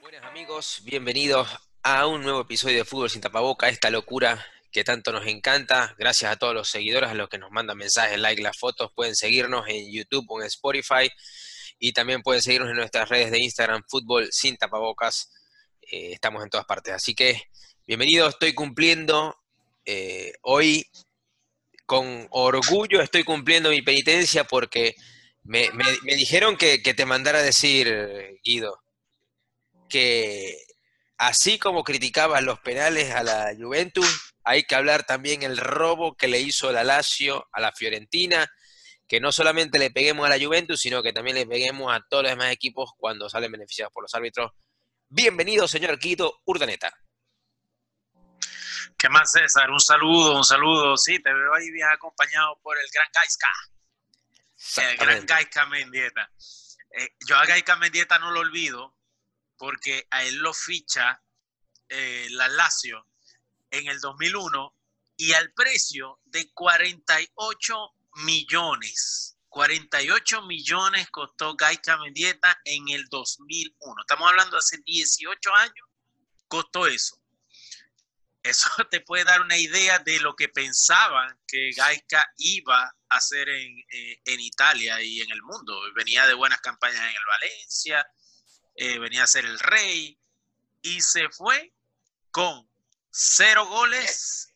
Buenas amigos, bienvenidos a un nuevo episodio de Fútbol sin tapaboca, esta locura que tanto nos encanta. Gracias a todos los seguidores, a los que nos mandan mensajes, like, las fotos. Pueden seguirnos en YouTube o en Spotify y también pueden seguirnos en nuestras redes de Instagram, Fútbol sin tapabocas. Eh, estamos en todas partes. Así que bienvenido, estoy cumpliendo eh, hoy con orgullo, estoy cumpliendo mi penitencia porque me, dijeron que, te mandara decir, Guido, que así como criticabas los penales a la Juventus, hay que hablar también el robo que le hizo la Lazio a la Fiorentina, que no solamente le peguemos a la Juventus, sino que también le peguemos a todos los demás equipos cuando salen beneficiados por los árbitros. Bienvenido, señor Guido Urdaneta. ¿Qué más, César? Un saludo, un saludo. Sí, te veo ahí bien acompañado por el gran Gaiska, el gran. Gaiska Mendieta. Eh, yo a Gaiska Mendieta no lo olvido porque a él lo ficha eh, la Lazio en el 2001 y al precio de 48 millones. 48 millones costó Gaiska Mendieta en el 2001. Estamos hablando de hace 18 años, costó eso. Eso te puede dar una idea de lo que pensaban que Gaika iba a hacer en, eh, en Italia y en el mundo. Venía de buenas campañas en el Valencia, eh, venía a ser el rey y se fue con cero goles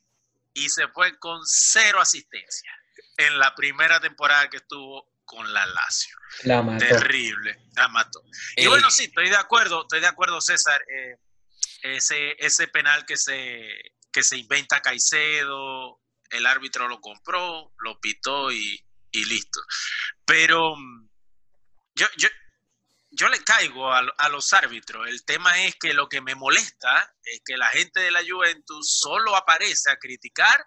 y se fue con cero asistencia en la primera temporada que estuvo con la Lazio. La mató. Terrible, la mató. Y Ey, bueno, sí, estoy de acuerdo, estoy de acuerdo, César. eh, ese, ese penal que se, que se inventa Caicedo, el árbitro lo compró, lo pitó y, y listo. Pero mm, yo, yo, yo le caigo a, a los árbitros. El tema es que lo que me molesta es que la gente de la Juventus solo aparece a criticar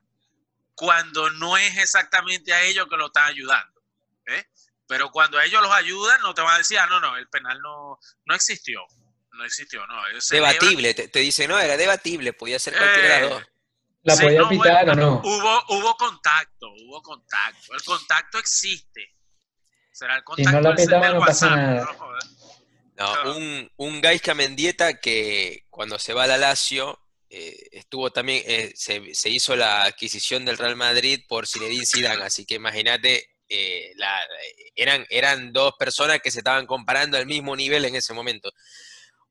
cuando no es exactamente a ellos que lo están ayudando. ¿eh? Pero cuando ellos los ayudan, no te van a decir, ah, no, no, el penal no, no existió. No existió, no. debatible, te, te dice, no, era debatible, podía ser cualquiera de las Eh, dos. ¿La Sí, podía no, pitar bueno, o no? Hubo, hubo contacto, hubo contacto. El contacto existe. Será el Si contacto no la del- pitaba, no pasa WhatsApp, nada. no. No, un, un Gaisca Mendieta que cuando se va a la Lazio eh, estuvo también, eh, se, se hizo la adquisición del Real Madrid por Zinedine Zidane, así que imagínate, eh, la- eran, eran dos personas que se estaban comparando al mismo nivel en ese momento.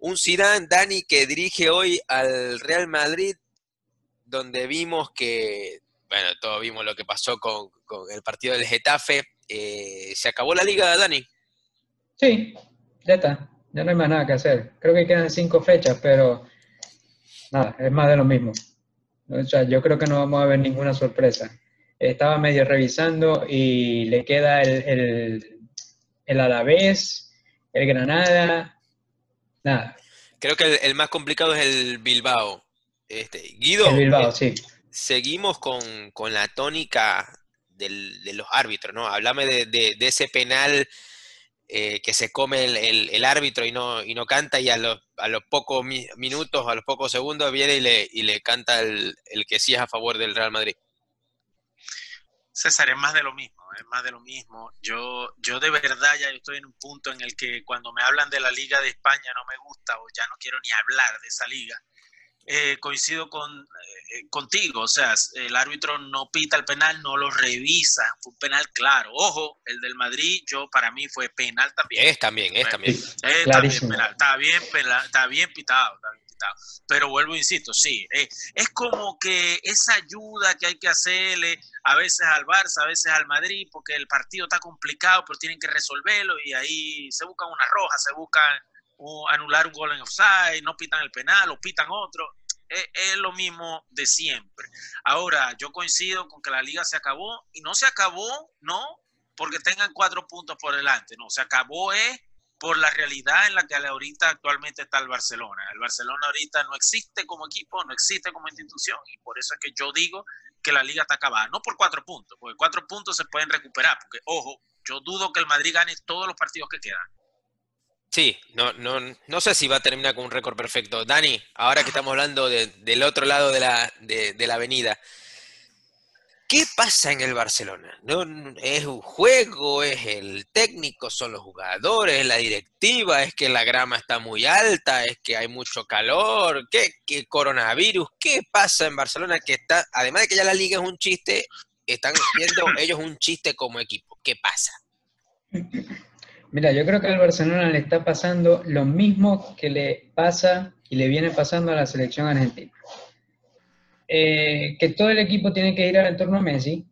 Un Zidane, Dani, que dirige hoy al Real Madrid, donde vimos que, bueno, todos vimos lo que pasó con, con el partido del Getafe. eh, se acabó la liga, Dani. Sí, ya está. Ya no hay más nada que hacer. Creo que quedan cinco fechas, pero nada, es más de lo mismo. O sea, yo creo que no vamos a ver ninguna sorpresa. Estaba medio revisando y le queda el, el, el Alavés, el Granada, nada. Creo que el, el más complicado es el Bilbao. Este, Guido, El Bilbao, eh, sí. seguimos con, con la tónica del- de los árbitros, ¿no? Háblame de, de- de ese penal eh, que se come el, el- el árbitro y no, y no canta y a los, a los pocos mi- minutos, a los pocos segundos viene y le, y le canta el, el que sí es a favor del Real Madrid. César, es más de lo mismo, es más de lo mismo. Yo, yo de verdad ya estoy en un punto en el que cuando me hablan de la Liga de España no me gusta o ya no quiero ni hablar de esa liga. Eh, coincido con, eh, contigo, o sea, el árbitro no pita el penal, no lo revisa, fue un penal claro. Ojo, el del Madrid, yo para mí fue penal también. Es también, es también. Eh, bien, clarísimo. penal, está bien, está bien pitado, está bien Pero vuelvo, insisto, sí, eh, es como que esa ayuda que hay que hacerle a veces al Barça, a veces al Madrid, porque el partido está complicado, pero tienen que resolverlo y ahí se buscan una roja, se buscan anular un gol en offside, no pitan el penal o pitan otro. Es, es lo mismo de siempre. Ahora, yo coincido con que la liga se acabó y no se acabó, no porque tengan cuatro puntos por delante, no, se acabó es por la realidad en la que ahorita actualmente está el Barcelona. El Barcelona ahorita no existe como equipo, no existe como institución y por eso es que yo digo que la liga está acabada. No por cuatro puntos, porque cuatro puntos se pueden recuperar, porque ojo, yo dudo que el Madrid gane todos los partidos que quedan. Sí, no, no, no sé si va a terminar con un récord perfecto. Dani, ahora que estamos hablando de- del otro lado de la, de, de la avenida, ¿Qué pasa en el Barcelona? ¿No, ¿Es un juego? ¿Es el técnico? ¿Son los jugadores? ¿Es la directiva? ¿Es que la grama está muy alta? ¿Es que hay mucho calor? ¿Qué, qué coronavirus? ¿Qué pasa en Barcelona que está, además de que ya la liga es un chiste, están siendo ellos un chiste como equipo? ¿Qué pasa? Mira, yo creo que al Barcelona le está pasando lo mismo que le pasa y le viene pasando a la selección argentina. Eh, que todo el equipo tiene que ir al entorno a Messi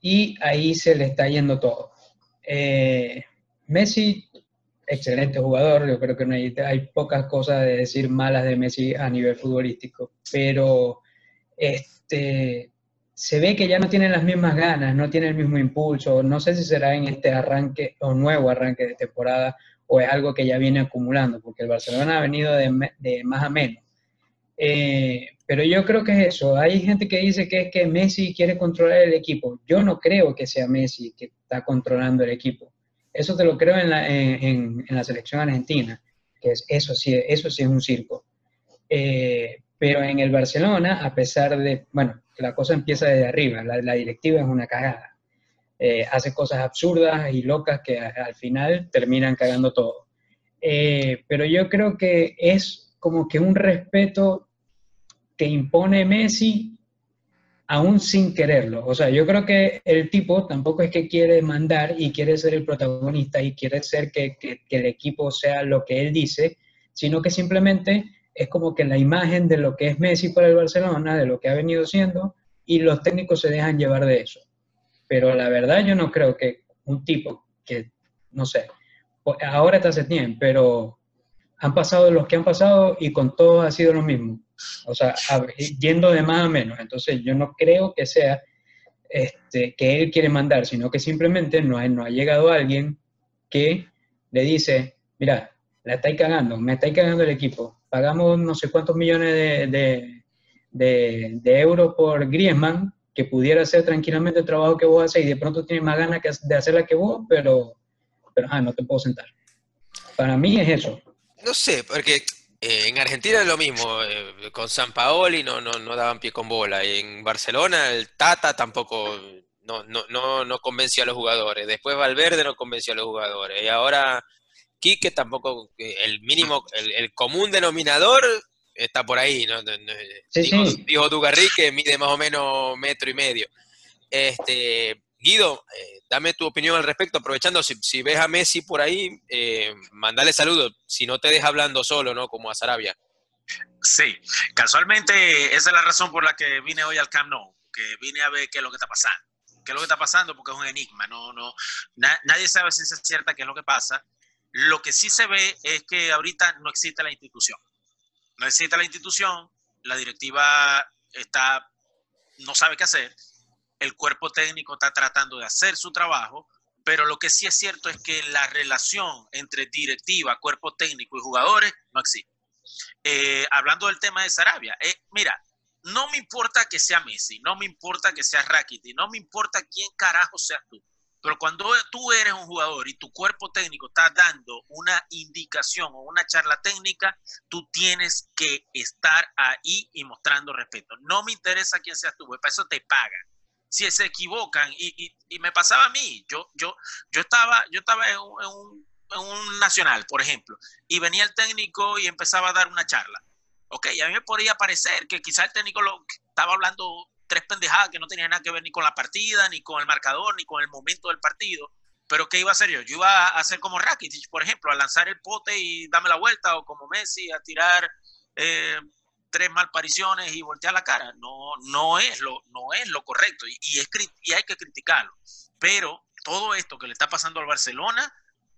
y ahí se le está yendo todo. Eh, Messi, excelente jugador, yo creo que no hay, hay, pocas cosas de decir malas de Messi a nivel futbolístico, pero este, se ve que ya no tiene las mismas ganas, no tiene el mismo impulso, no sé si será en este arranque o nuevo arranque de temporada o es algo que ya viene acumulando, porque el Barcelona ha venido de, de más a menos. Eh, pero yo creo que es eso. Hay gente que dice que es que Messi quiere controlar el equipo. Yo no creo que sea Messi que está controlando el equipo. Eso te lo creo en la, en, en la selección argentina, que es, eso, sí, eso sí es un circo. Eh, pero en el Barcelona, a pesar de, bueno, la cosa empieza desde arriba, la, la directiva es una cagada. Eh, hace cosas absurdas y locas que al final terminan cagando todo. Eh, pero yo creo que es como que un respeto que impone Messi aún sin quererlo. O sea, yo creo que el tipo tampoco es que quiere mandar y quiere ser el protagonista y quiere ser que, que, el equipo sea lo que él dice, sino que simplemente es como que la imagen de lo que es Messi para el Barcelona, de lo que ha venido siendo, y los técnicos se dejan llevar de eso. Pero la verdad yo no creo que un tipo que, no sé, ahora está Setién, pero han pasado los que han pasado y con todos ha sido lo mismo. O sea, yendo de más a menos. Entonces, yo no creo que sea este, que él quiere mandar, sino que simplemente no, no ha llegado alguien que le dice, mira, la estáis cagando, me estáis cagando el equipo. Pagamos no sé cuántos millones de, de, de, de euros por Griezmann, que pudiera hacer tranquilamente el trabajo que vos haces y de pronto tiene más ganas de hacerla que vos, pero, pero ah, no te puedo sentar. Para mí es eso. No sé, porque eh, en Argentina es lo mismo, eh, con San Paoli no, no, no daban pie con bola, en Barcelona el Tata tampoco no, no, no, no convenció a los jugadores, después Valverde no convenció a los jugadores, y ahora Quique tampoco, eh, el mínimo, el, el común denominador está por ahí, ¿no? Sí, dijo, sí. dijo Dugarry que mide más o menos metro y medio. Este, Guido, eh, dame tu opinión al respecto, aprovechando, si, ves a Messi por ahí, eh, mandale saludos, si no te deja hablando solo, ¿no? Como a Sarabia. Sí, casualmente esa es la razón por la que vine hoy al Camp Nou, que vine a ver qué es lo que está pasando. ¿Qué es lo que está pasando? Porque es un enigma, no, no, na, nadie sabe si es cierta qué es lo que pasa. Lo que sí se ve es que ahorita no existe la institución. No existe la institución, la directiva está, no sabe qué hacer, el cuerpo técnico está tratando de hacer su trabajo, pero lo que sí es cierto es que la relación entre directiva, cuerpo técnico y jugadores no existe. Eh, hablando del tema de Sarabia, eh, mira, no me importa que sea Messi, no me importa que sea Rakiti, no me importa quién carajo seas tú, pero cuando tú eres un jugador y tu cuerpo técnico está dando una indicación o una charla técnica, tú tienes que estar ahí y mostrando respeto. No me interesa quién seas tú, para eso te pagan si se equivocan y, y, me pasaba a mí, yo, yo, yo estaba, yo estaba en un, en, un, nacional, por ejemplo, y venía el técnico y empezaba a dar una charla. Ok, a mí me podría parecer que quizá el técnico lo, estaba hablando tres pendejadas que no tenían nada que ver ni con la partida, ni con el marcador, ni con el momento del partido. Pero ¿qué iba a hacer yo? Yo iba a hacer como Rakitic, por ejemplo, a lanzar el pote y darme la vuelta, o como Messi, a tirar eh, tres malpariciones y voltear la cara. No, no, es, lo, no es lo correcto y, y, es, y hay que criticarlo. Pero todo esto que le está pasando al Barcelona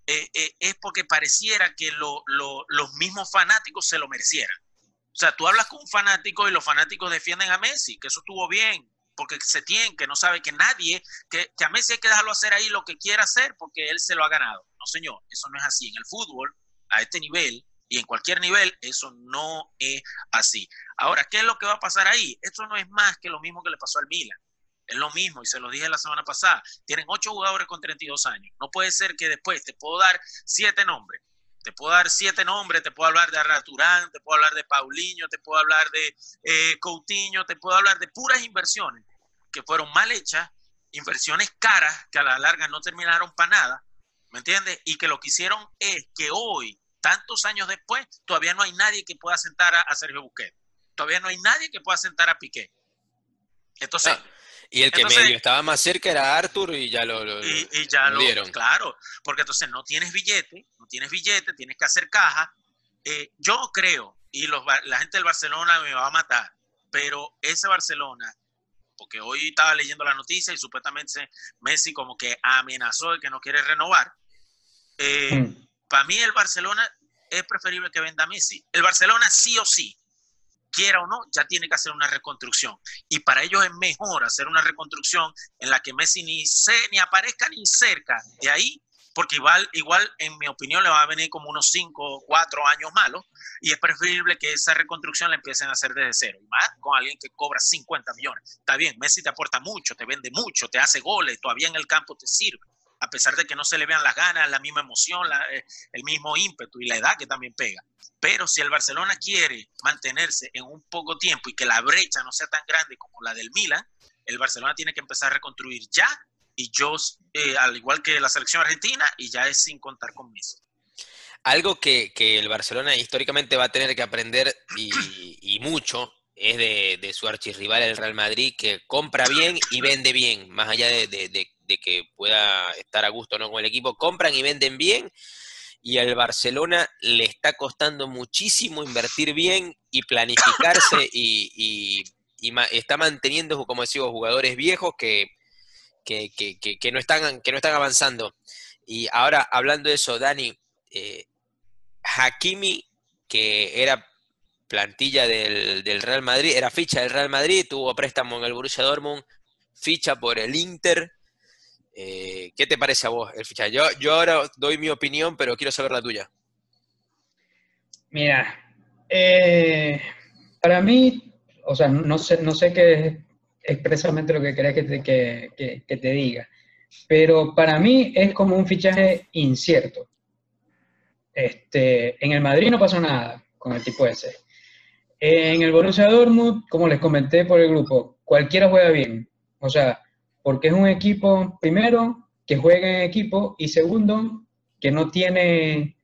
eh, eh, es porque pareciera que lo, lo, los mismos fanáticos se lo merecieran. O sea, tú hablas con un fanático y los fanáticos defienden a Messi, que eso estuvo bien, porque se tiene, que no sabe que nadie, que, que a Messi hay que dejarlo hacer ahí lo que quiera hacer porque él se lo ha ganado. No, señor, eso no es así. En el fútbol, a este nivel, y en cualquier nivel, eso no es así. Ahora, ¿qué es lo que va a pasar ahí? Esto no es más que lo mismo que le pasó al Milan. Es lo mismo, y se lo dije la semana pasada. Tienen ocho jugadores con 32 años. No puede ser que después te puedo dar siete nombres. Te puedo dar siete nombres, te puedo hablar de Arraturán, te puedo hablar de Paulinho, te puedo hablar de eh, Coutinho, te puedo hablar de puras inversiones que fueron mal hechas, inversiones caras que a la larga no terminaron para nada, ¿me entiendes? Y que lo que hicieron es que hoy, tantos años después, todavía no hay nadie que pueda sentar a, a Sergio Busquets. Todavía no hay nadie que pueda sentar a Piqué. Entonces, Ah, y el que entonces- medio estaba más cerca era Arthur y ya lo, lo- y, y ya lo dieron. claro, porque entonces no tienes billete, no tienes billete, tienes que hacer caja. Eh, yo creo, y los, Bar- la gente del Barcelona me va a matar, pero ese Barcelona, porque hoy estaba leyendo la noticia y supuestamente Messi como que amenazó de que no quiere renovar. Eh, Mm. para mí el Barcelona es preferible que venda Messi. El Barcelona sí o sí, quiera o no, ya tiene que hacer una reconstrucción. Y para ellos es mejor hacer una reconstrucción en la que Messi ni, se, ni aparezca ni cerca de ahí, porque igual, igual, en mi opinión, le va a venir como unos 5 o 4 años malos. Y es preferible que esa reconstrucción la empiecen a hacer desde cero. Y más con alguien que cobra 50 millones. Está bien, Messi te aporta mucho, te vende mucho, te hace goles, todavía en el campo te sirve. A pesar de que no se le vean las ganas, la misma emoción, eh, el mismo ímpetu y la edad que también pega. Pero si el Barcelona quiere mantenerse en un poco tiempo y que la brecha no sea tan grande como la del Milan, el Barcelona tiene que empezar a reconstruir ya. Y yo, eh, al igual que la selección argentina, y ya es sin contar con Messi. Algo que, el Barcelona históricamente va a tener que aprender y, mucho es de, su archirrival el Real Madrid, que compra bien y vende bien, más allá de- de que pueda estar a gusto no con el equipo, compran y venden bien, y al Barcelona le está costando muchísimo invertir bien y planificarse y, y- y ma- está manteniendo, como decimos, jugadores viejos que, que, que- que- que no están, que no están avanzando. Y ahora, hablando de eso, Dani, eh, Hakimi, que era plantilla del, del Real Madrid, era ficha del Real Madrid, tuvo préstamo en el Borussia Dortmund, ficha por el Inter. Eh, ¿Qué te parece a vos el fichaje? Yo, ahora doy mi opinión, pero quiero saber la tuya. Mira, eh, para mí, o sea, no sé, no sé qué es expresamente lo que quería que te, que te diga, pero para mí es como un fichaje incierto. Este, en el Madrid no pasó nada con el tipo ese. En el Borussia Dortmund, como les comenté por el grupo, cualquiera juega bien. O sea, porque es un equipo, primero, que juega en equipo y segundo, que no tiene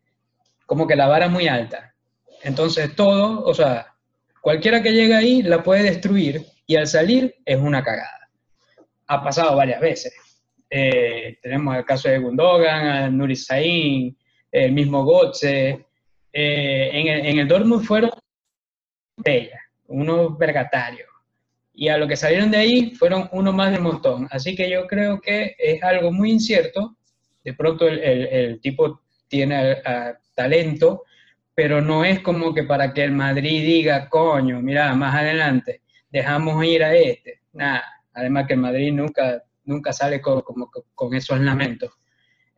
como que la vara muy alta. Entonces todo, o sea, cualquiera que llegue ahí la puede destruir y al salir es una cagada. Ha pasado varias veces. Eh, tenemos el caso de Gundogan, Nuri Sahin, el mismo Gotze. Eh, en, el, en el Dortmund fueron bellas, unos vergatarios. Y a lo que salieron de ahí fueron uno más del montón. Así que yo creo que es algo muy incierto. De pronto el, el- el tipo tiene talento, pero no es como que para que el Madrid diga, coño, mira, más adelante dejamos ir a este. Nada, además que el Madrid nunca, nunca sale con, como con esos lamentos.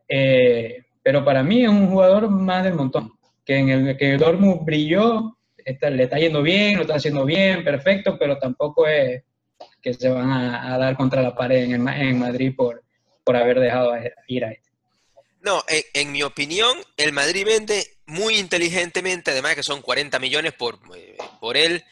Eh, pero para mí es un jugador más del montón, que en el que Dortmund brilló, está- le está yendo bien, lo está haciendo bien, perfecto, pero tampoco es que se van a, dar contra la pared en, el en Madrid por, por haber dejado ir a este. No, en, mi opinión, el Madrid vende muy inteligentemente, además que son 40 millones por, eh, por él.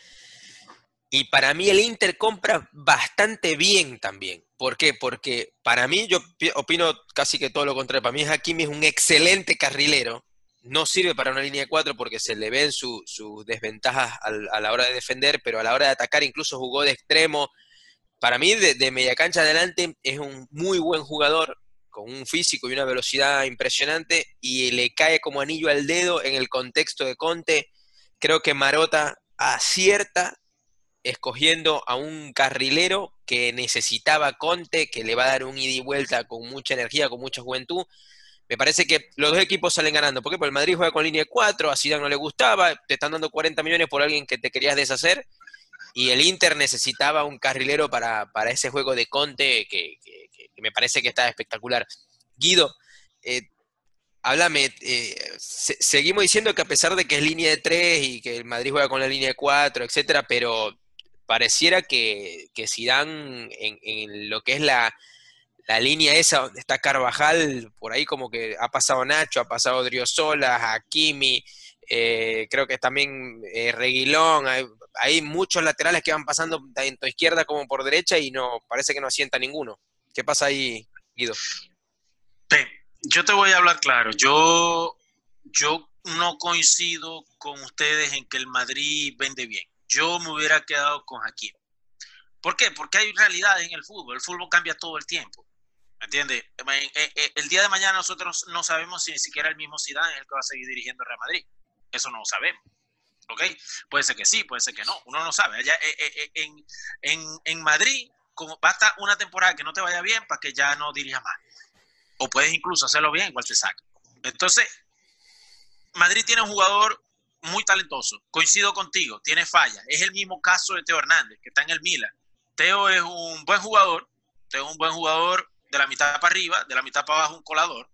Y para mí el Inter compra bastante bien también. ¿Por qué? Porque para mí, yo pi- opino casi que todo lo contrario. Para mí Hakimi es un excelente carrilero. No sirve para una línea de cuatro porque se le ven su- sus desventajas al- a la hora de defender, pero a la hora de atacar incluso jugó de extremo. Para mí, de, de media cancha adelante, es un muy buen jugador con un físico y una velocidad impresionante y le cae como anillo al dedo en el contexto de Conte. Creo que Marota acierta escogiendo a un carrilero que necesitaba Conte, que le va a dar un ida y vuelta con mucha energía, con mucha juventud. Me parece que los dos equipos salen ganando. ¿Por qué? Porque el Madrid juega con línea de 4, a Zidane no le gustaba, te están dando 40 millones por alguien que te querías deshacer, y el Inter necesitaba un carrilero para, para ese juego de Conte que, que- que- me parece que está espectacular. Guido, eh, háblame, eh, se- seguimos diciendo que a pesar de que es línea de 3 y que el Madrid juega con la línea de 4, etcétera, pero pareciera que, que Zidane en, en lo que es la, la línea esa donde está Carvajal, por ahí como que ha pasado Nacho, ha pasado Driosola, Hakimi, eh, creo que también eh, Reguilón, hay- muchos laterales que van pasando tanto izquierda como por derecha y no parece que no asienta ninguno. ¿Qué pasa ahí, Guido? Yo te voy a hablar claro. Yo, yo no coincido con ustedes en que el Madrid vende bien. Yo me hubiera quedado con Hakim. ¿Por qué? Porque hay realidades en el fútbol. El fútbol cambia todo el tiempo. ¿Me entiendes? Eh, eh, El día de mañana nosotros no sabemos si ni siquiera el mismo Zidane es el que va a seguir dirigiendo Real Madrid. Eso no lo sabemos. ¿Ok? Puede ser que sí, puede ser que no. Uno no sabe. Allá, eh, en, en, en Madrid, como basta una temporada que no te vaya bien para que ya no dirija más. O puedes incluso hacerlo bien, igual te saca. Entonces, Madrid tiene un jugador muy talentoso. Coincido contigo, tiene falla. Es el mismo caso de Teo Hernández, que está en el Milan. Teo es un buen jugador, Teo es un buen jugador de la mitad para arriba, de la mitad para abajo un colador,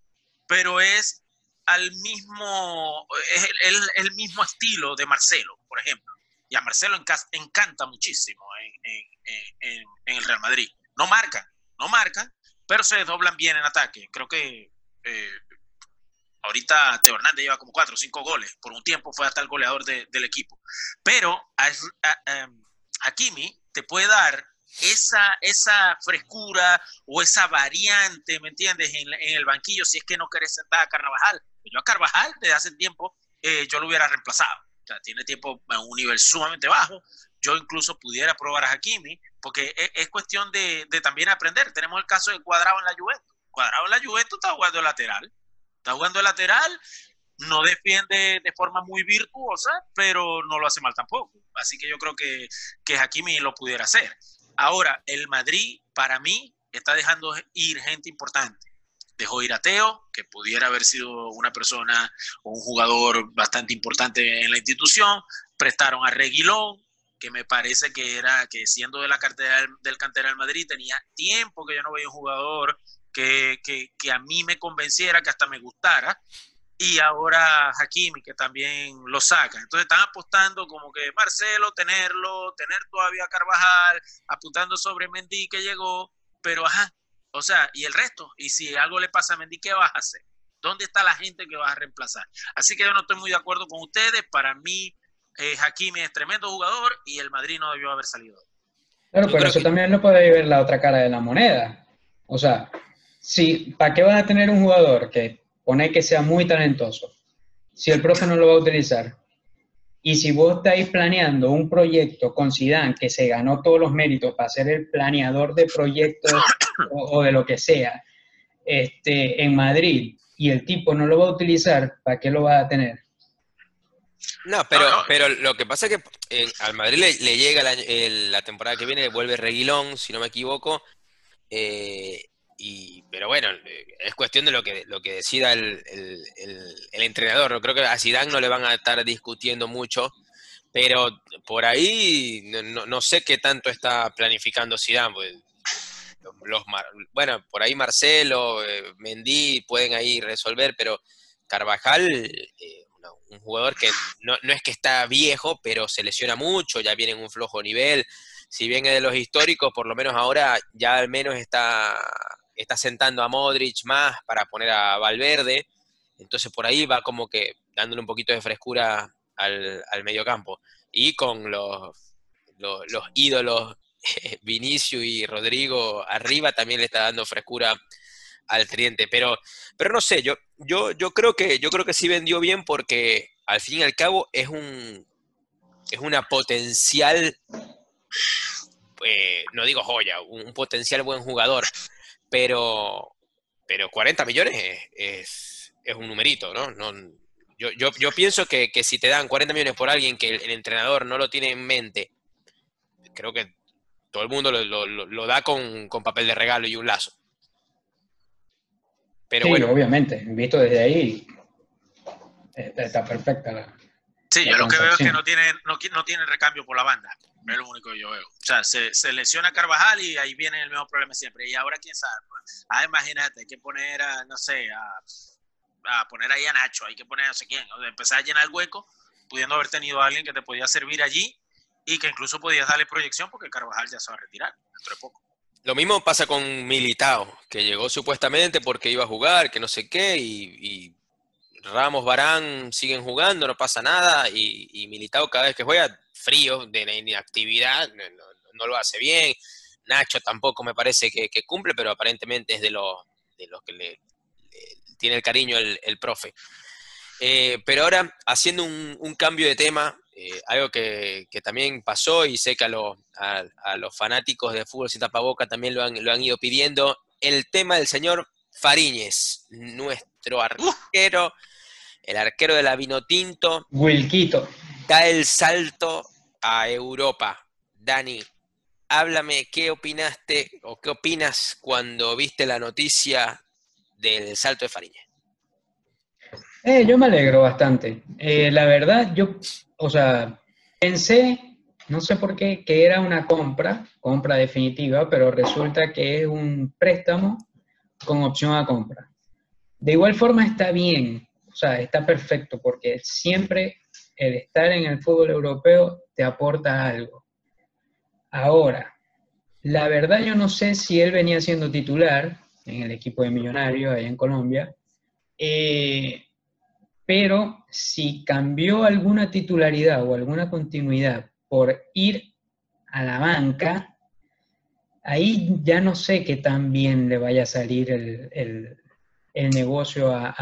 pero es al mismo, es el, el- mismo estilo de Marcelo, por ejemplo. Y a Marcelo enca- encanta muchísimo en, en- el Real Madrid. No marcan, no marcan, pero se doblan bien en ataque. Creo que eh, ahorita Teo Hernández lleva como cuatro o cinco goles. Por un tiempo fue hasta el goleador de- del equipo. Pero a, a- a- Hakimi te puede dar esa, esa frescura o esa variante, ¿me entiendes? En, en el banquillo, si es que no querés sentar a Carvajal. Yo a Carvajal desde hace tiempo eh, yo lo hubiera reemplazado. O sea, tiene tiempo a un nivel sumamente bajo. Yo incluso pudiera probar a Hakimi, porque es, es cuestión de, también aprender. Tenemos el caso de Cuadrado en la Juventus. Cuadrado en la Juventus está jugando lateral. Está jugando lateral, no defiende de forma muy virtuosa, pero no lo hace mal tampoco. Así que yo creo que, que Hakimi lo pudiera hacer. Ahora, el Madrid, para mí, está dejando ir gente importante. Dejó ir a Teo, que pudiera haber sido una persona o un jugador bastante importante en la institución. Prestaron a Reguilón, que me parece que era que siendo de la cartera del, cantera del Madrid, tenía tiempo que yo no veía un jugador que, que a mí me convenciera, que hasta me gustara y ahora Hakimi que también lo saca. Entonces están apostando como que Marcelo tenerlo, tener todavía a Carvajal, apuntando sobre Mendy que llegó, pero ajá, o sea, y el resto, y si algo le pasa a Mendy, ¿qué vas a hacer? ¿Dónde está la gente que vas a reemplazar? Así que yo no estoy muy de acuerdo con ustedes, para mí eh, Hakimi es tremendo jugador y el Madrid no debió haber salido. Claro, Yo pero eso que- también lo puede ver la otra cara de la moneda. O sea, si, ¿para qué vas a tener un jugador que pone que sea muy talentoso si el profe no lo va a utilizar? Y si vos estáis planeando un proyecto con Zidane que se ganó todos los méritos para ser el planeador de proyectos o, o de lo que sea, este, en Madrid, y el tipo no lo va a utilizar, ¿para qué lo va a tener? No, pero, No, no. pero lo que pasa es que eh, al Madrid le, le llega la, el- la temporada que viene, vuelve Reguilón, si no me equivoco. eh, y, pero bueno, eh, es cuestión de lo que, lo que decida el, el- entrenador. Creo que a Zidane no le van a estar discutiendo mucho, pero por ahí no, no- sé qué tanto está planificando Zidane. pues, los- bueno, por ahí Marcelo, eh, Mendy pueden ahí resolver, pero Carvajal, eh, un jugador que no, no es que está viejo, pero se lesiona mucho, ya viene en un flojo nivel. Si bien es de los históricos, por lo menos ahora ya al menos está, está sentando a Modric más para poner a Valverde. Entonces por ahí va como que dándole un poquito de frescura al, al mediocampo. Y con los, los, los ídolos Vinicio y Rodrigo arriba también le está dando frescura al tridente. Pero, pero no sé, yo, yo, yo creo que yo creo que sí vendió bien porque al fin y al cabo es un es una potencial eh, no digo joya, un potencial buen jugador, pero pero 40 millones es, es, es un numerito, ¿no? no yo, yo, yo pienso que, que si te dan 40 millones por alguien que el, el entrenador no lo tiene en mente, creo que todo el mundo lo, lo- lo- lo da con, con papel de regalo y un lazo. Pero sí, bueno, obviamente, visto desde ahí, está, está perfecta la, Sí, La yo lo que veo es que no tienen, no, no tienen recambio por la banda. Es lo único que yo veo. O sea, se, se lesiona Carvajal y ahí viene el mismo problema siempre. Y ahora quién sabe. Pues, Ah, imagínate, hay que poner a, no sé, a, a poner ahí a Nacho, hay que poner a no sé quién. O sea, empezar a llenar el hueco, pudiendo haber tenido a alguien que te podía servir allí y que incluso podías darle proyección porque Carvajal ya se va a retirar dentro de poco. lo mismo pasa con Militao, que llegó supuestamente porque iba a jugar, que no sé qué, y, Ramos, Barán siguen jugando, no pasa nada, y, y Militao cada vez que juega frío, de la inactividad, no, no- no lo hace bien. Nacho tampoco me parece que, que cumple, pero aparentemente es de los de los que le, le tiene el cariño el, el profe. Eh, pero ahora, haciendo un, un cambio de tema, eh, algo que, que también pasó y sé que a los, a, a los fanáticos de fútbol sin tapaboca también lo han, lo han ido pidiendo, el tema del señor Fariñez, nuestro arquero, el arquero de la Vinotinto, Wilquito. da el salto a Europa. Dani, háblame, ¿qué opinaste o qué opinas cuando viste la noticia del salto de Fariñez? Eh, yo me alegro bastante. Eh, la verdad, yo, o sea, pensé, no sé por qué, que era una compra, compra definitiva, pero resulta que es un préstamo con opción a compra. De igual forma está bien, o sea, está perfecto, porque siempre el estar en el fútbol europeo te aporta algo. Ahora, la verdad yo no sé si él venía siendo titular en el equipo de Millonarios allá en Colombia. Eh, pero si cambió alguna titularidad o alguna continuidad por ir a la banca, ahí ya no sé qué tan bien le vaya a salir el, el- negocio a,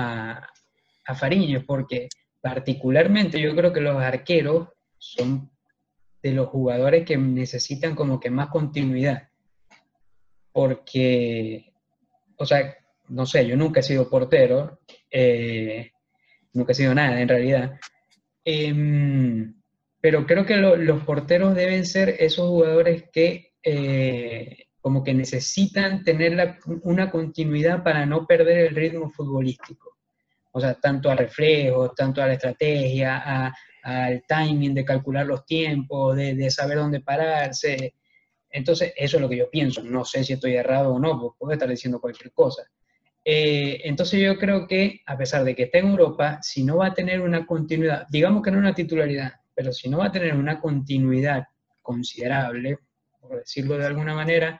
a, Fariñez, porque particularmente yo creo que los arqueros son de los jugadores que necesitan como que más continuidad, porque, o sea, no sé, yo nunca he sido portero, eh, nunca he sido nada en realidad. Em, pero creo que lo- los porteros deben ser esos jugadores que eh, como que necesitan tener una continuidad para no perder el ritmo futbolístico. O sea, tanto a reflejos, tanto a la estrategia, al timing de calcular los tiempos, de, de saber dónde pararse. Entonces, eso es lo que yo pienso. No sé si estoy errado o no, porque puedo estar diciendo cualquier cosa. Eh, entonces yo creo que, a pesar de que esté en Europa, si no va a tener una continuidad, digamos que no una titularidad, pero si no va a tener una continuidad considerable, por decirlo de alguna manera,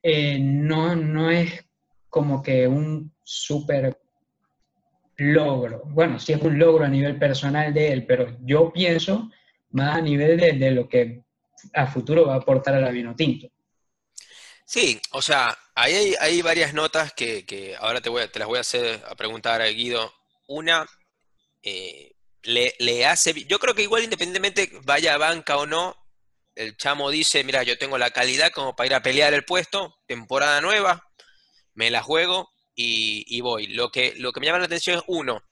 eh, no, no es como que un súper logro. Bueno, sí es un logro a nivel personal de él, pero yo pienso más a nivel de, lo que a futuro va a aportar a la Vinotinto. Sí, o sea, hay, hay varias notas que, que ahora te, voy a- te las voy a hacer a preguntar a Guido. Una, eh, le, le hace, yo creo que igual independientemente vaya a banca o no, el chamo dice, mira, yo tengo la calidad como para ir a pelear el puesto, temporada nueva, me la juego y, voy. Lo que, lo que me llama la atención es uno,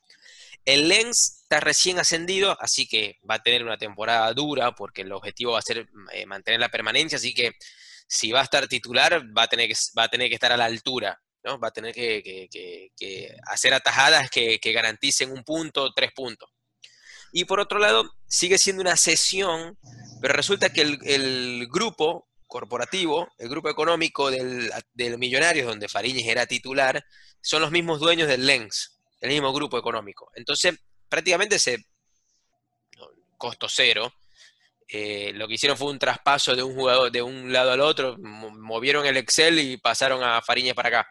el Lens está recién ascendido, así que va a tener una temporada dura porque el objetivo va a ser eh, mantener la permanencia, así que si va a estar titular, va a tener que, va a tener que estar a la altura, ¿no? Va a tener que, hacer atajadas que, garanticen un punto, tres puntos. Y por otro lado, sigue siendo una sesión, pero resulta que el grupo corporativo, el grupo económico del, del Millonarios, donde Fariñez era titular, son los mismos dueños del Lens, el mismo grupo económico. Entonces, prácticamente se costo cero. Eh, lo que hicieron fue un traspaso de un jugador de un lado al otro, mo- movieron el Excel y pasaron a Fariñez para acá.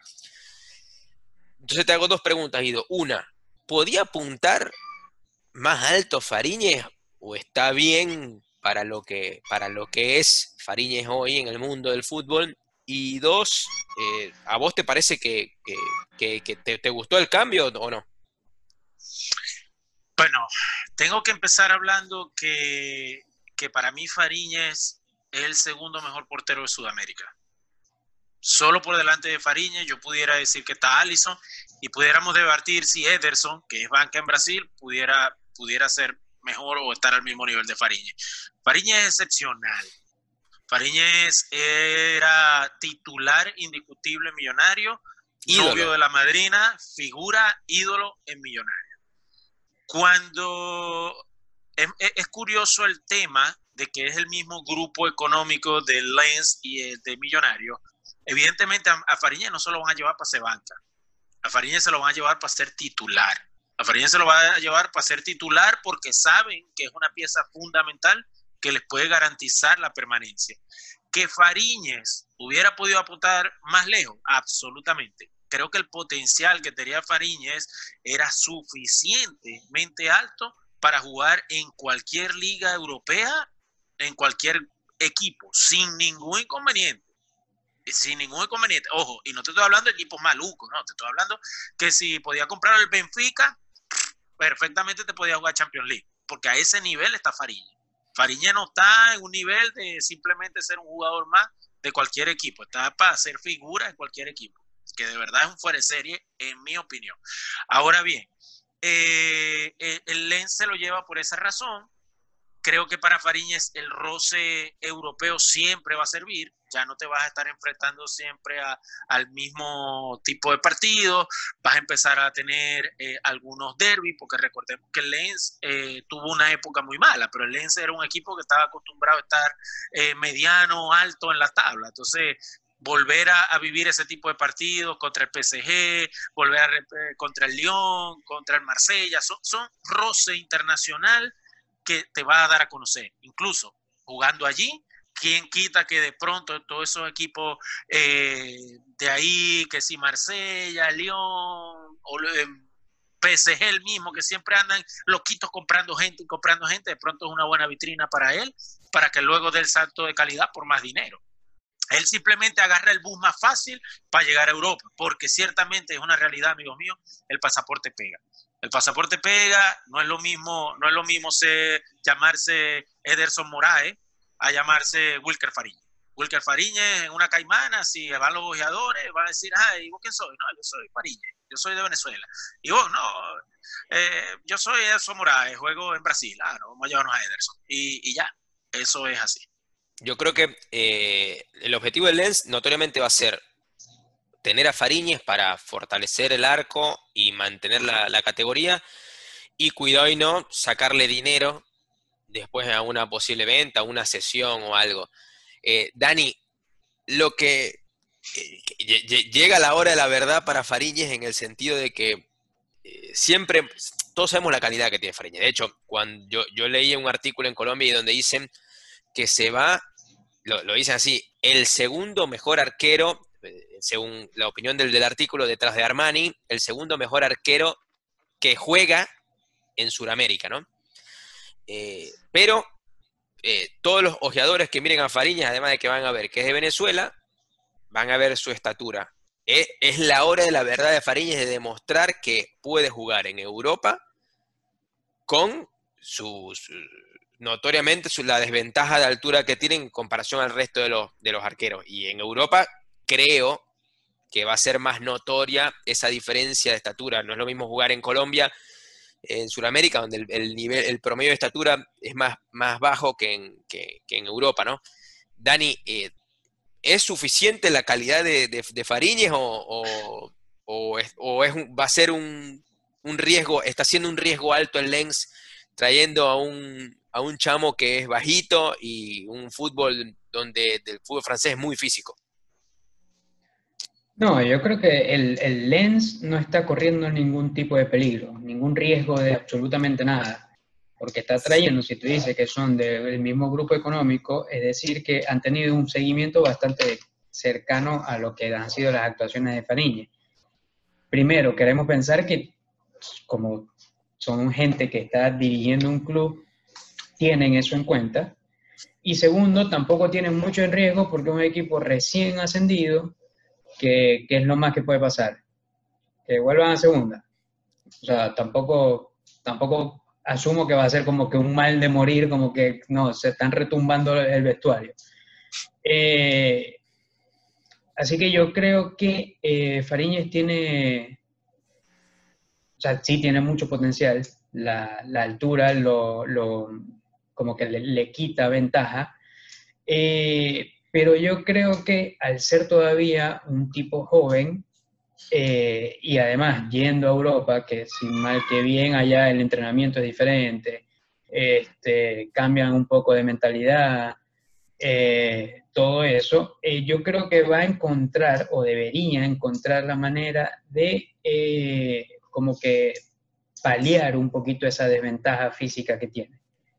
Entonces te hago dos preguntas, Guido. Una, ¿podía apuntar más alto Fariñez o está bien para lo que, para lo que es Fariñez hoy en el mundo del fútbol? Y dos, eh, ¿a vos te parece que, que- que- te gustó el cambio o no? Bueno, tengo que empezar hablando que, que para mí Fariñez es el segundo mejor portero de Sudamérica. Solo por delante de Fariñez yo pudiera decir que está Allison y pudiéramos debatir si Ederson, que es banca en Brasil, pudiera, pudiera ser mejor o estar al mismo nivel de Fariñez. Fariñez es excepcional. Fariñez era titular indiscutible en millonario, Ídolo. novio de la madrina, figura, ídolo en millonario. Cuando es, es- es curioso el tema de que es el mismo grupo económico de Lens y el de Millonario, evidentemente a, a Fariñez no se lo van a llevar para ser banca, a Fariñez se lo van a llevar para ser titular. A Fariñez se lo va a llevar para ser titular porque saben que es una pieza fundamental que les puede garantizar la permanencia. Que Fariñez hubiera podido apuntar más lejos, absolutamente. Creo que el potencial que tenía Fariñez era suficientemente alto para jugar en cualquier liga europea en cualquier equipo, sin ningún inconveniente. Sin ningún inconveniente. Ojo, y no te estoy hablando de equipos malucos, no, te estoy hablando que si podía comprar el Benfica, perfectamente te podía jugar Champions League, porque a ese nivel está Fariña. Fariña no está en un nivel de simplemente ser un jugador más de cualquier equipo, está para ser figura en cualquier equipo, que de verdad es un fuera de serie, en mi opinión. Ahora bien, eh, el Lens se lo lleva por esa razón. Creo que para Fariñez el roce europeo siempre va a servir. Ya no te vas a estar enfrentando siempre al mismo tipo de partido. Vas a empezar a tener eh, algunos derbis, porque recordemos que el Lens tuvo una época muy mala, pero el Lens era un equipo que estaba acostumbrado a estar mediano, alto en la tabla. Entonces, volver a, vivir ese tipo de partidos contra el PSG, volver a, eh, contra el Lyon, contra el Marsella, son, son roce internacional que te va a dar a conocer. Incluso jugando allí, ¿quién quita que de pronto todos esos equipos eh, de ahí, que si Marsella, Lyon, o eh, PSG el mismo, que siempre andan loquitos comprando gente y comprando gente, de pronto es una buena vitrina para él, para que luego dé el salto de calidad por más dinero. Él simplemente agarra el bus más fácil para llegar a Europa, porque ciertamente es una realidad, amigos míos, el pasaporte pega. El pasaporte pega, no es lo mismo, no es lo mismo ser, llamarse Ederson Moraes a llamarse Wilker Fariña. Wilker Fariña en una caimana, si van los bojeadores, van a decir, ay, ¿vos quién soy? No, yo soy Fariña, yo soy de Venezuela. Y vos, no, eh, yo soy Ederson Moraes, juego en Brasil. Ah, vamos a llevarnos a Ederson. Y, y ya, eso es así. Yo creo que eh, el objetivo del Lens notoriamente va a ser tener a Fariñez para fortalecer el arco y mantener la, categoría y cuidado y no sacarle dinero después a una posible venta, una sesión o algo. Eh, Dani, lo que eh, llega la hora de la verdad para Fariñez en el sentido de que siempre, todos sabemos la calidad que tiene Fariñez. De hecho, cuando yo, leí un artículo en Colombia donde dicen que se va lo, dicen así, el segundo mejor arquero, eh, según la opinión del, del artículo detrás de Armani, el segundo mejor arquero que juega en Sudamérica, ¿no? Eh, pero eh, todos los ojeadores que miren a Fariñas, además de que van a ver que es de Venezuela, van a ver su estatura. es la hora de la verdad de Fariñas de demostrar que puede jugar en Europa con sus, notoriamente la desventaja de altura que tienen en comparación al resto de los, de los arqueros. Y en Europa creo que va a ser más notoria esa diferencia de estatura. No es lo mismo jugar en Colombia, en Sudamérica, donde el, nivel, el promedio de estatura es más, más bajo que en, Europa, ¿no? Dani, eh, ¿es suficiente la calidad de, de, Fariñez o, o, es, va a ser un, un, riesgo, está siendo un riesgo alto el Lens trayendo a un, a un chamo que es bajito y un fútbol donde el fútbol francés es muy físico. No, yo creo que el, Lens no está corriendo ningún tipo de peligro, ningún riesgo de absolutamente nada, porque está trayendo, si tú dices que son del mismo grupo económico, es decir, que han tenido un seguimiento bastante cercano a lo que han sido las actuaciones de Fariñe. Primero, queremos pensar que como son gente que está dirigiendo un club, tienen eso en cuenta. Y segundo, tampoco tienen mucho en riesgo porque un equipo recién ascendido, que, es lo más que puede pasar. Que vuelvan a segunda. O sea, tampoco, tampoco asumo que va a ser como que un mal de morir, como que no, se están retumbando el vestuario. Eh, así que yo creo que eh, Fariñez tiene, o sea, sí tiene mucho potencial. La, la altura lo, lo, como que le, quita ventaja. Eh, pero yo creo que al ser todavía un tipo joven eh, y además yendo a Europa, que sin mal que bien allá el entrenamiento es diferente, este, cambian un poco de mentalidad, eh, todo eso, yo creo que va a encontrar o debería encontrar la manera de como que paliar un poquito esa desventaja física que tiene.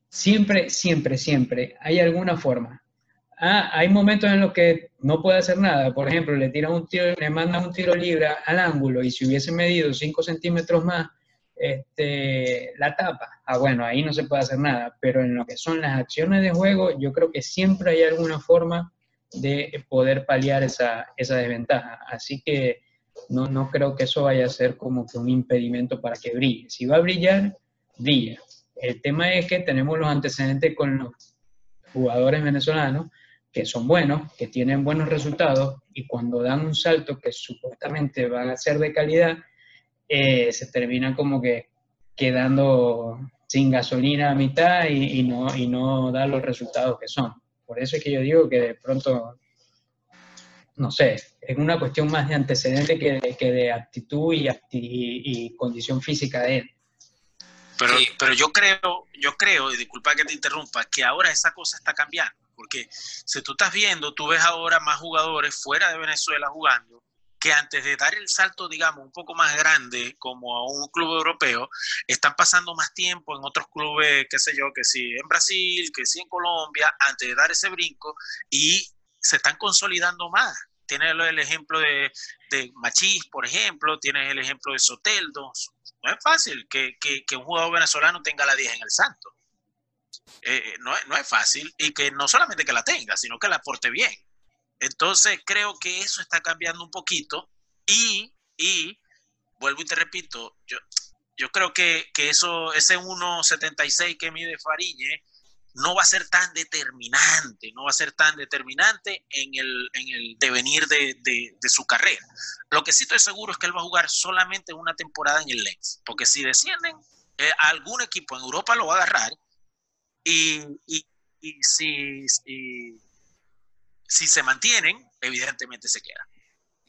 Siempre, siempre, siempre hay alguna forma. Ah, hay momentos en los que no puede hacer nada. Por ejemplo, le tiran un tiro, le mandan un tiro libre al ángulo y si hubiese medido 5 centímetros más, este, la tapa. Ah, bueno, ahí no se puede hacer nada, pero en lo que son las acciones de juego, yo creo que siempre hay alguna forma de poder paliar esa, esa desventaja. Así que no, no creo que eso vaya a ser como que un impedimento para que brille. Si va a brillar, brilla. El tema es que tenemos los antecedentes con los jugadores venezolanos que son buenos, que tienen buenos resultados y cuando dan un salto que supuestamente va a ser de calidad, eh, se termina como que quedando sin gasolina a mitad y, y, no, y no da los resultados que son. Por eso es que yo digo que de pronto, no sé, es una cuestión más de antecedente que de, que de actitud y, y, y condición física de él. Pero, sí. pero yo creo, yo creo, y disculpa que te interrumpa, que ahora esa cosa está cambiando. Porque si tú estás viendo, tú ves ahora más jugadores fuera de Venezuela jugando que antes de dar el salto, digamos, un poco más grande como a un club europeo, están pasando más tiempo en otros clubes, qué sé yo, que sí en Brasil, que sí en Colombia, antes de dar ese brinco y se están consolidando más. Tienes el ejemplo de, de Machís, por ejemplo, tienes el ejemplo de Soteldo. No es fácil que, un jugador venezolano tenga la 10 en el Santo. Eh, no, no es fácil y que no solamente que la tenga, sino que la aporte bien. Entonces creo que eso está cambiando un poquito y, y vuelvo y te repito, yo, yo creo que, que eso, ese 1.76 que mide Fariñe no va a ser tan determinante, no va a ser tan determinante en el, en el devenir de, de, de, su carrera. Lo que sí estoy seguro es que él va a jugar solamente una temporada en el Lens, porque si descienden, eh, algún equipo en Europa lo va a agarrar y, y, y si... Y, si se mantienen, evidentemente se queda.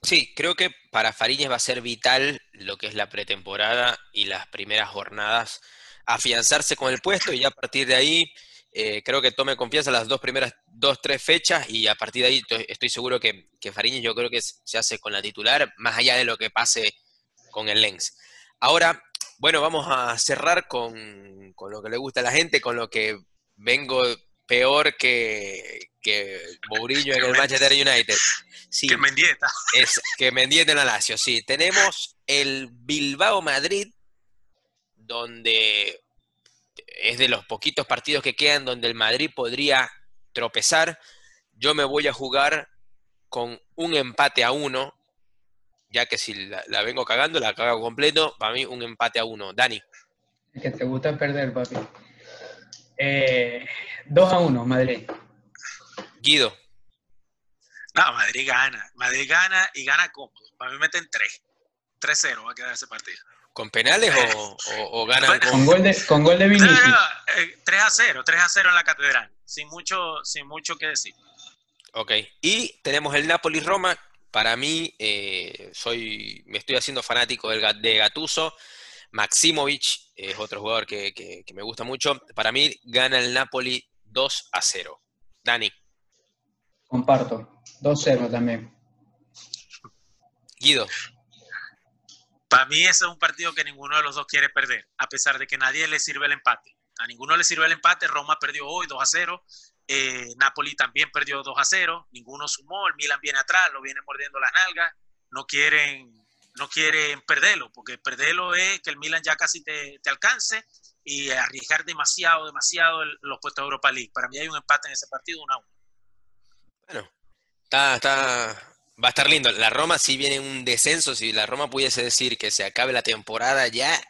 Sí, creo que para Fariñez va a ser vital lo que es la pretemporada y las primeras jornadas, afianzarse con el puesto y ya a partir de ahí eh, creo que tome confianza las dos primeras, dos, tres fechas y a partir de ahí estoy seguro que, que yo creo que se hace con la titular, más allá de lo que pase con el Lens. Ahora, bueno, vamos a cerrar con, con lo que le gusta a la gente, con lo que vengo peor que, que Mourinho en el Manchester United. Sí, que Mendieta. Es, que Mendieta en la Lazio, sí. Tenemos el Bilbao Madrid, donde es de los poquitos partidos que quedan donde el Madrid podría tropezar. Yo me voy a jugar con un empate a uno, ya que si la, la vengo cagando, la cago completo, para mí un empate a uno. Dani. Es que te gusta perder, papi. Eh, 2 a 1, Madrid. Guido. No, Madrid gana. Madrid gana y gana cómodo. Para mí meten 3. 3-0 va a quedar ese partido. ¿Con penales o, o, o ganan con... con... gol de, con gol de Vinicius? No, no, eh, 3 a 0, 3 a 0 en la catedral. Sin mucho, sin mucho que decir. Ok. Y tenemos el Napoli-Roma. Para mí, eh, soy, me estoy haciendo fanático del, de Gatuso. Maximovic es otro jugador que, que, que me gusta mucho. Para mí, gana el Napoli 2 a 0. Dani. Comparto. 2-0 también. Guido. Para mí ese es un partido que ninguno de los dos quiere perder, a pesar de que nadie le sirve el empate. A ninguno le sirve el empate. Roma perdió hoy 2 a 0. Eh, Napoli también perdió 2 a 0. Ninguno sumó. El Milan viene atrás, lo viene mordiendo las nalgas. No quieren, no quieren perderlo, porque perderlo es que el Milan ya casi te, alcance y arriesgar demasiado, demasiado los puestos de Europa League. Para mí hay un empate en ese partido, 1 a 1. Bueno, está, está, va a estar lindo. La Roma sí viene un descenso. Si la Roma pudiese decir que se acabe la temporada ya,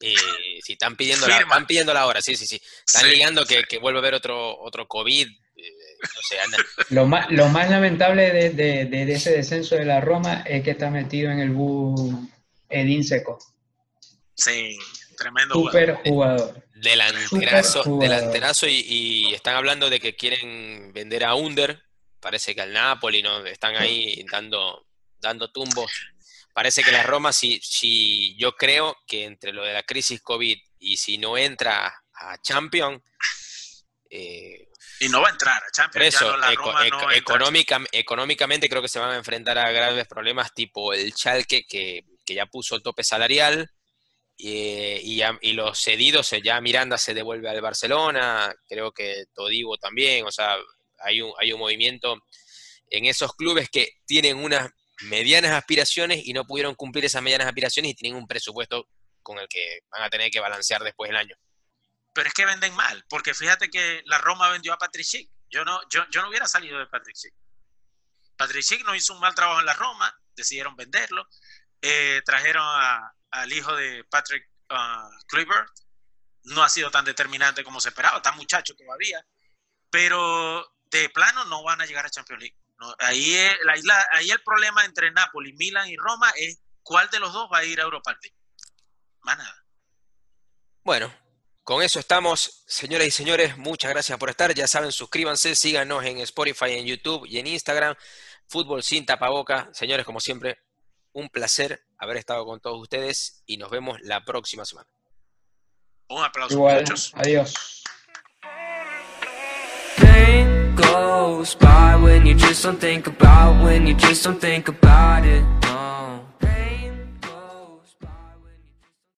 eh, si están pidiendo la, están pidiendo la hora, sí, sí, sí. Están sí, ligando sí. Que, que, vuelva a haber otro, otro COVID. Eh, no sé, anda. Lo, más, lo más lamentable de, de, de, ese descenso de la Roma es que está metido en el bus Edín Seco. Sí, tremendo Super jugador. Delanterazo, Super delanterazo y, y, están hablando de que quieren vender a Under parece que al Napoli no están ahí dando, dando tumbos. Parece que la Roma, si, si yo creo que entre lo de la crisis COVID y si no entra a Champions... Eh, y no va a entrar a Champions. Eso, no, eco, no económica, económicamente creo que se van a enfrentar a graves problemas tipo el Chalque que, que ya puso el tope salarial y, y, y, los cedidos, ya Miranda se devuelve al Barcelona, creo que Todivo también, o sea, hay un, hay un movimiento en esos clubes que tienen unas medianas aspiraciones y no pudieron cumplir esas medianas aspiraciones y tienen un presupuesto con el que van a tener que balancear después del año. Pero es que venden mal, porque fíjate que la Roma vendió a Patrick Schick. Yo no, yo, yo no hubiera salido de Patrick Schick. Patrick Schick no hizo un mal trabajo en la Roma, decidieron venderlo. Eh, trajeron al hijo de Patrick uh, Kluivert. No ha sido tan determinante como se esperaba, está muchacho todavía. Pero de plano no van a llegar a Champions League. No, ahí, es- la isla- ahí el problema entre Napoli, Milan y Roma es cuál de los dos va a ir a Europa League. Más nada. Bueno, con eso estamos, señoras y señores. Muchas gracias por estar. Ya saben, suscríbanse, síganos en Spotify, en YouTube y en Instagram. Fútbol sin tapaboca. Señores, como siempre, un placer haber estado con todos ustedes y nos vemos la próxima semana. Un aplauso, Igual, muchachos. adiós. goes by when you just don't think about, when you just don't think about it. Oh.